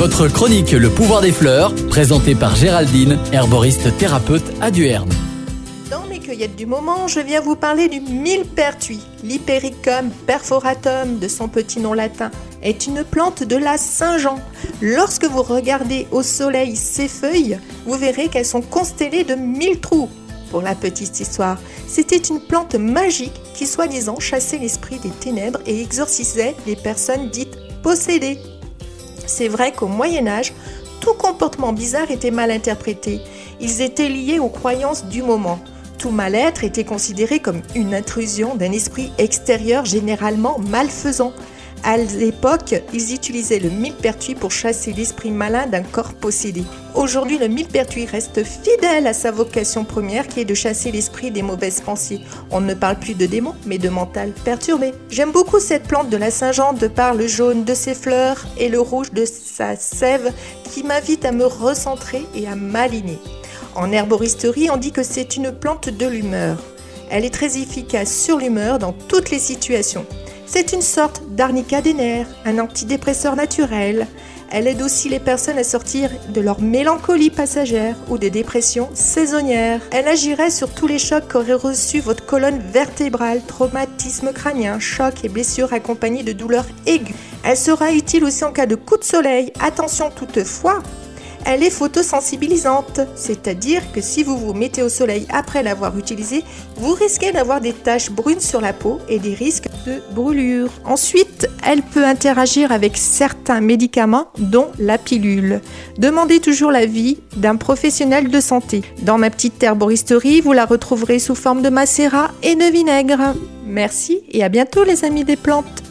Votre chronique Le pouvoir des fleurs, présentée par Géraldine, herboriste thérapeute à Duerne. Dans mes cueillettes du moment, je viens vous parler du millepertuis. L'Hypericum perforatum, de son petit nom latin, est une plante de la Saint-Jean. Lorsque vous regardez au soleil ses feuilles, vous verrez qu'elles sont constellées de mille trous. Pour la petite histoire, c'était une plante magique qui soi-disant chassait l'esprit des ténèbres et exorcisait les personnes dites possédées. C'est vrai qu'au Moyen Âge, tout comportement bizarre était mal interprété. Ils étaient liés aux croyances du moment. Tout mal-être était considéré comme une intrusion d'un esprit extérieur généralement malfaisant. À l'époque, ils utilisaient le millepertuis pour chasser l'esprit malin d'un corps possédé. Aujourd'hui, le millepertuis reste fidèle à sa vocation première qui est de chasser l'esprit des mauvaises pensées. On ne parle plus de démons, mais de mental perturbé. J'aime beaucoup cette plante de la Saint-Jean de par le jaune de ses fleurs et le rouge de sa sève qui m'invite à me recentrer et à m'aligner. En herboristerie, on dit que c'est une plante de l'humeur. Elle est très efficace sur l'humeur dans toutes les situations. C'est une sorte d'arnica des nerfs, un antidépresseur naturel. Elle aide aussi les personnes à sortir de leur mélancolie passagère ou des dépressions saisonnières. Elle agirait sur tous les chocs qu'aurait reçu votre colonne vertébrale, traumatisme crânien, choc et blessures accompagnés de douleurs aiguës. Elle sera utile aussi en cas de coup de soleil. Attention toutefois, elle est photosensibilisante, c'est-à-dire que si vous vous mettez au soleil après l'avoir utilisée, vous risquez d'avoir des taches brunes sur la peau et des risques de brûlure. Ensuite, elle peut interagir avec certains médicaments, dont la pilule. Demandez toujours l'avis d'un professionnel de santé. Dans ma petite herboristerie, vous la retrouverez sous forme de macérat et de vinaigre. Merci et à bientôt les amis des plantes.